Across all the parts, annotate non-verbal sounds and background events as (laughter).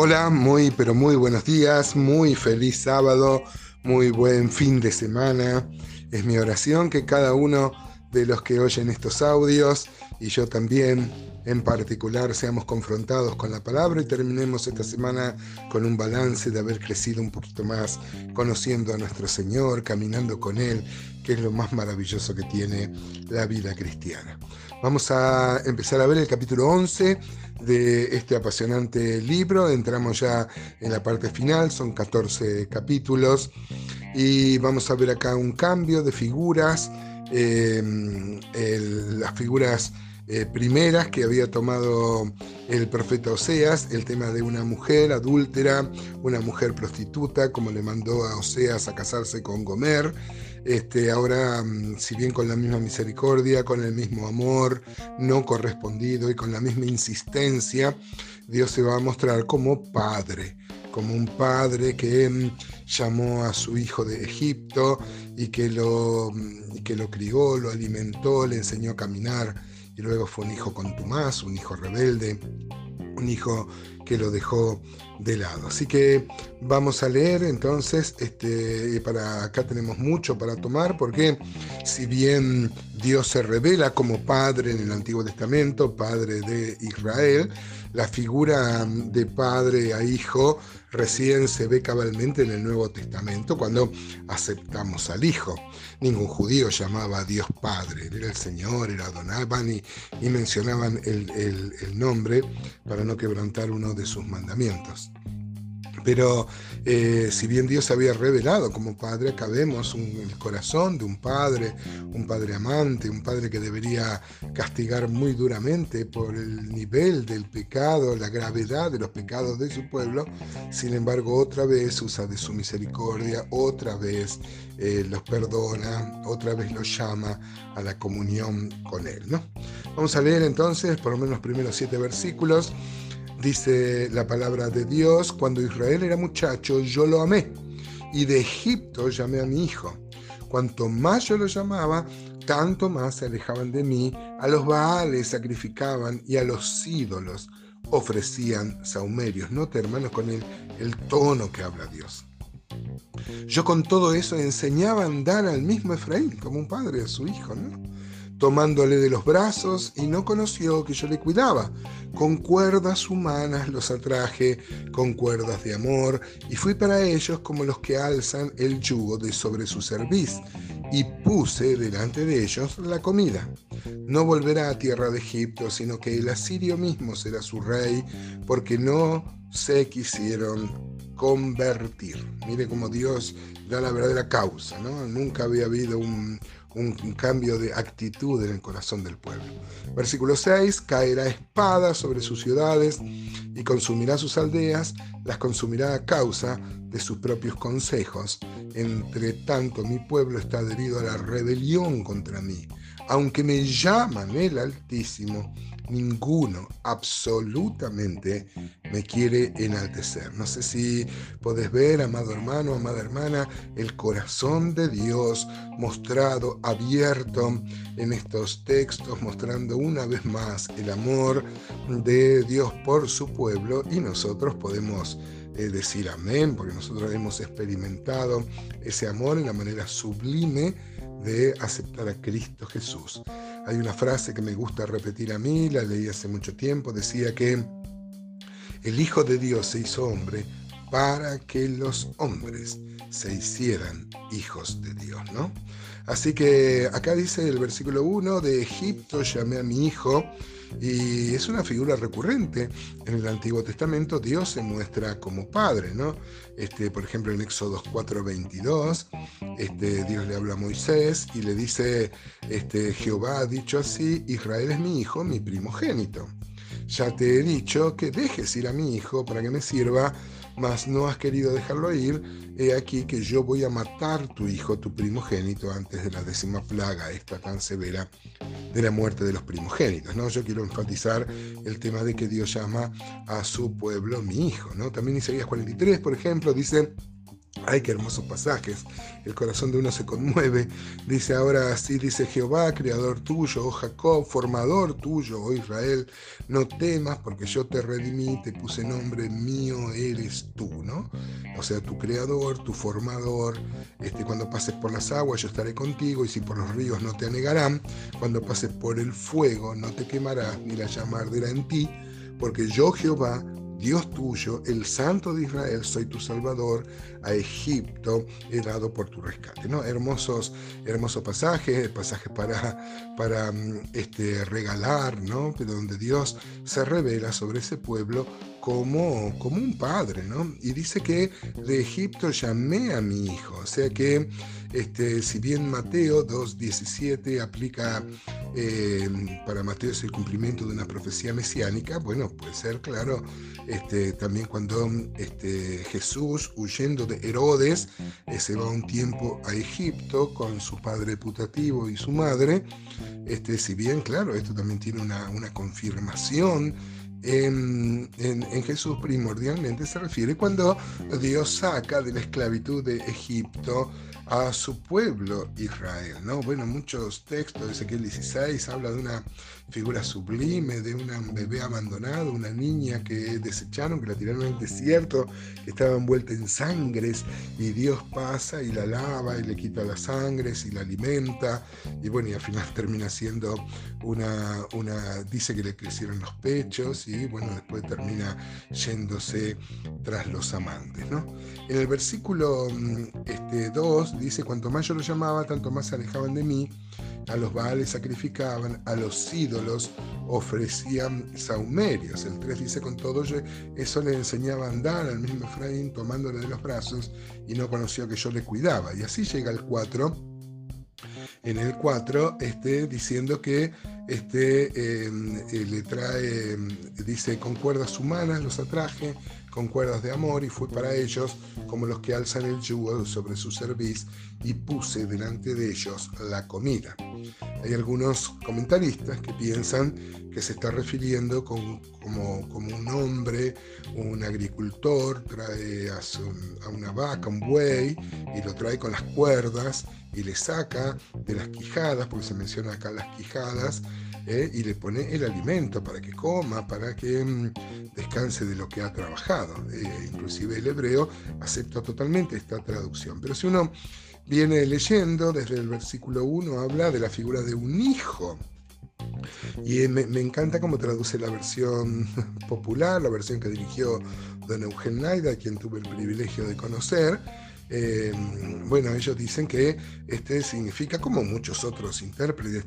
Hola, muy pero muy buenos días, muy feliz sábado, muy buen fin de semana. Es mi oración que cada uno de los que oyen estos audios y yo también en particular seamos confrontados con la palabra y terminemos esta semana con un balance de haber crecido un poquito más, conociendo a nuestro Señor, caminando con Él, que es lo más maravilloso que tiene la vida cristiana. Vamos a empezar a ver el capítulo 11 de este apasionante libro. Entramos ya en la parte final, son 14 capítulos y vamos a ver acá un cambio de figuras. Eh, las figuras eh, primeras que había tomado el profeta Oseas, el tema de una mujer adúltera, una mujer prostituta, como le mandó a Oseas a casarse con Gomer. Este, ahora, mm, si bien con la misma misericordia, con el mismo amor no correspondido y con la misma insistencia, Dios se va a mostrar como padre, como un padre que mm, llamó a su hijo de Egipto y que lo, mm, y que lo crió, lo alimentó, le enseñó a caminar y luego fue un hijo contumaz, un hijo rebelde, un hijo que lo dejó de lado. Así que vamos a leer entonces, este, para acá tenemos mucho para tomar, porque si bien Dios se revela como Padre en el Antiguo Testamento, Padre de Israel, la figura de padre a hijo recién se ve cabalmente en el Nuevo Testamento cuando aceptamos al Hijo. Ningún judío llamaba a Dios Padre, era el Señor, era Donaban y, y mencionaban el, el nombre para no quebrantar uno de sus mandamientos. Pero eh, si bien Dios había revelado como padre, acá vemos el corazón de un padre, un padre amante, un padre que debería castigar muy duramente por el nivel del pecado, la gravedad de los pecados de su pueblo. Sin embargo, otra vez usa de su misericordia, otra vez eh, los perdona, otra vez los llama a la comunión con Él. ¿no? Vamos a leer entonces por lo menos los primeros siete versículos. Dice la palabra de Dios, cuando Israel era muchacho, yo lo amé, y de Egipto llamé a mi hijo. Cuanto más yo lo llamaba, tanto más se alejaban de mí, a los baales sacrificaban y a los ídolos ofrecían saumerios. Note, hermanos, con el, el tono que habla Dios. Yo con todo eso enseñaba a andar al mismo Efraín, como un padre a su hijo, ¿no? Tomándole de los brazos y no conoció que yo le cuidaba. Con cuerdas humanas los atraje, con cuerdas de amor, y fui para ellos como los que alzan el yugo de sobre su cerviz, y puse delante de ellos la comida. No volverá a tierra de Egipto, sino que el asirio mismo será su rey, porque no se quisieron convertir. Mire cómo Dios da la verdadera causa, ¿no? Nunca había habido un, un, cambio de actitud en el corazón del pueblo. Versículo 6, caerá espada sobre sus ciudades y consumirá sus aldeas, las consumirá a causa de sus propios consejos. Entre tanto, mi pueblo está adherido a la rebelión contra mí. Aunque me llaman el Altísimo, ninguno absolutamente me quiere enaltecer. No sé si podés ver, amado hermano, amada hermana, el corazón de Dios mostrado, abierto en estos textos, mostrando una vez más el amor de Dios por su pueblo y nosotros podemos eh, decir amén, porque nosotros hemos experimentado ese amor en la manera sublime de aceptar a Cristo Jesús. Hay una frase que me gusta repetir a mí, la leí hace mucho tiempo, decía que el Hijo de Dios se hizo hombre para que los hombres se hicieran hijos de Dios, ¿no? Así que acá dice el versículo 1, de Egipto llamé a mi hijo, y es una figura recurrente en el Antiguo Testamento, Dios se muestra como padre, ¿no? Este, por ejemplo, en Éxodo 4:22, este, Dios le habla a Moisés y le dice, este, Jehová ha dicho así, Israel es mi hijo, mi primogénito. Ya te he dicho que dejes ir a mi hijo para que me sirva mas no has querido dejarlo ir, he aquí que yo voy a matar tu hijo, tu primogénito, antes de la décima plaga, esta tan severa de la muerte de los primogénitos. ¿no? Yo quiero enfatizar el tema de que Dios llama a su pueblo mi hijo. ¿no? También Isaías 43, por ejemplo, dice, Ay, qué hermosos pasajes. El corazón de uno se conmueve. Dice ahora así, dice Jehová, creador tuyo, oh Jacob, formador tuyo, oh Israel, no temas porque yo te redimí, te puse nombre mío, eres tú, ¿no? O sea, tu creador, tu formador. Este, cuando pases por las aguas yo estaré contigo y si por los ríos no te anegarán, cuando pases por el fuego no te quemarás ni la llama arderá en ti, porque yo Jehová Dios tuyo, el Santo de Israel, soy tu Salvador, a Egipto he dado por tu rescate. ¿no? Hermosos, hermosos pasajes, pasajes para, para mm, este, regalar, ¿no? Pero donde Dios se revela sobre ese pueblo como, como un padre, ¿no? Y dice que de Egipto llamé a mi hijo, o sea que este, si bien Mateo 2.17 aplica eh, para Mateo es el cumplimiento de una profecía mesiánica, bueno, puede ser, claro, este, también cuando este, Jesús, huyendo de Herodes, eh, se va un tiempo a Egipto con su padre putativo y su madre, este, si bien, claro, esto también tiene una, una confirmación en, Jesús primordialmente se refiere cuando Dios saca de la esclavitud de Egipto a su pueblo Israel. ¿no? Bueno, muchos textos de Ezequiel 16 habla de una figura sublime, de un bebé abandonado, una niña que desecharon, que la tiraron al desierto, que estaba envuelta en sangres, y Dios pasa y la lava y le quita las sangres y la alimenta, y bueno, y al final (laughs) termina siendo una, una dice que le crecieron los pechos, y bueno, después termina yéndose tras los amantes. ¿no? En el versículo mm, este, 2 dice, cuanto más yo lo llamaba, tanto más se alejaban de mí, a los baales sacrificaban, a los ídolos ofrecían saumerios. El 3 dice, con todo eso le enseñaba a andar al mismo Efraín tomándole de los brazos y no conoció que yo le cuidaba. Y así llega el 4, en el 4, este, diciendo que este, em, eh, le trae, em, dice, con cuerdas humanas los atraje, con cuerdas de amor, y fue para ellos como los que alzan el yugo sobre su cerviz, y puse delante de ellos la comida. Hay algunos comentaristas que piensan que se está refiriendo como, como un hombre, un agricultor, trae a, a una vaca, un buey, y lo trae con las cuerdas, y le saca de las quijadas, porque se menciona acá las quijadas, ¿eh? y le pone el alimento para que coma, para que mm, descanse de lo que ha trabajado. Eh, inclusive el hebreo acepta totalmente esta traducción. Pero si uno viene leyendo, desde el versículo 1 habla de la figura de un hijo. Y me, me, encanta cómo traduce la versión (laughs) popular, la versión que dirigió don Eugen Naida, quien tuve el privilegio de conocer, eh, bueno, ellos dicen que este significa, como muchos otros intérpretes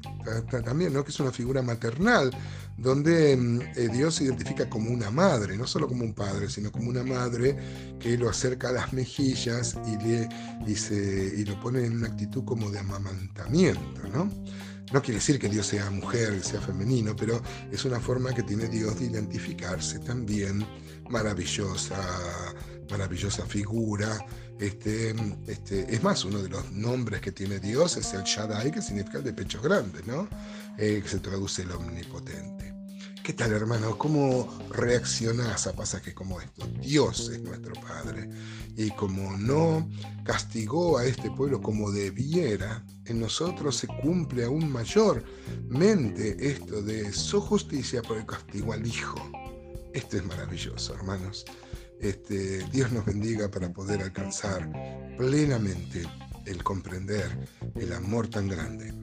también, ¿no? que es una figura maternal, donde mm, eh, Dios se identifica como una madre, no solo como un padre, sino como una madre que lo acerca a las mejillas y, y, lo pone en una actitud como de amamantamiento. ¿no? No quiere decir que Dios sea mujer, sea femenino, pero es una forma que tiene Dios de identificarse también maravillosa, maravillosa figura este, este, es más, uno de los nombres que tiene Dios es el Shaddai, que significa el de pechos grandes, ¿no? Eh, que se traduce el omnipotente. ¿Qué tal, hermano? ¿Cómo reaccionás a pasajes como estos? Dios es nuestro Padre. Y como no castigó a este pueblo como debiera, en nosotros se cumple aún mayormente esto de su justicia por el castigo al Hijo. Esto es maravilloso, hermanos. Este, Dios nos bendiga para poder alcanzar plenamente el comprender el amor tan grande